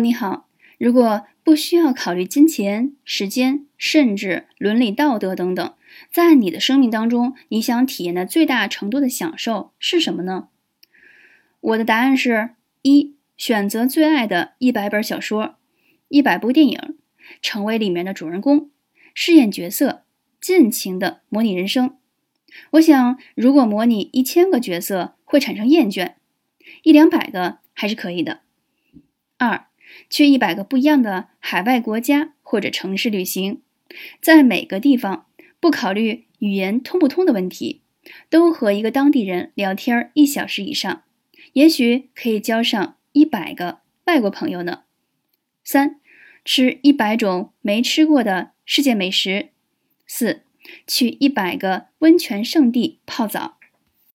你好，如果不需要考虑金钱、时间，甚至伦理道德等等，在你的生命当中，你想体验的最大程度的享受是什么呢？我的答案是一：选择最爱的一百本小说、一百部电影，成为里面的主人公，饰演角色，尽情的模拟人生。我想，如果模拟一千个角色会产生厌倦，一两百个还是可以的。二。去一百个不一样的海外国家或者城市旅行，在每个地方不考虑语言通不通的问题，都和一个当地人聊天一小时以上，也许可以交上一百个外国朋友呢。三，吃一百种没吃过的世界美食。四，去一百个温泉圣地泡澡。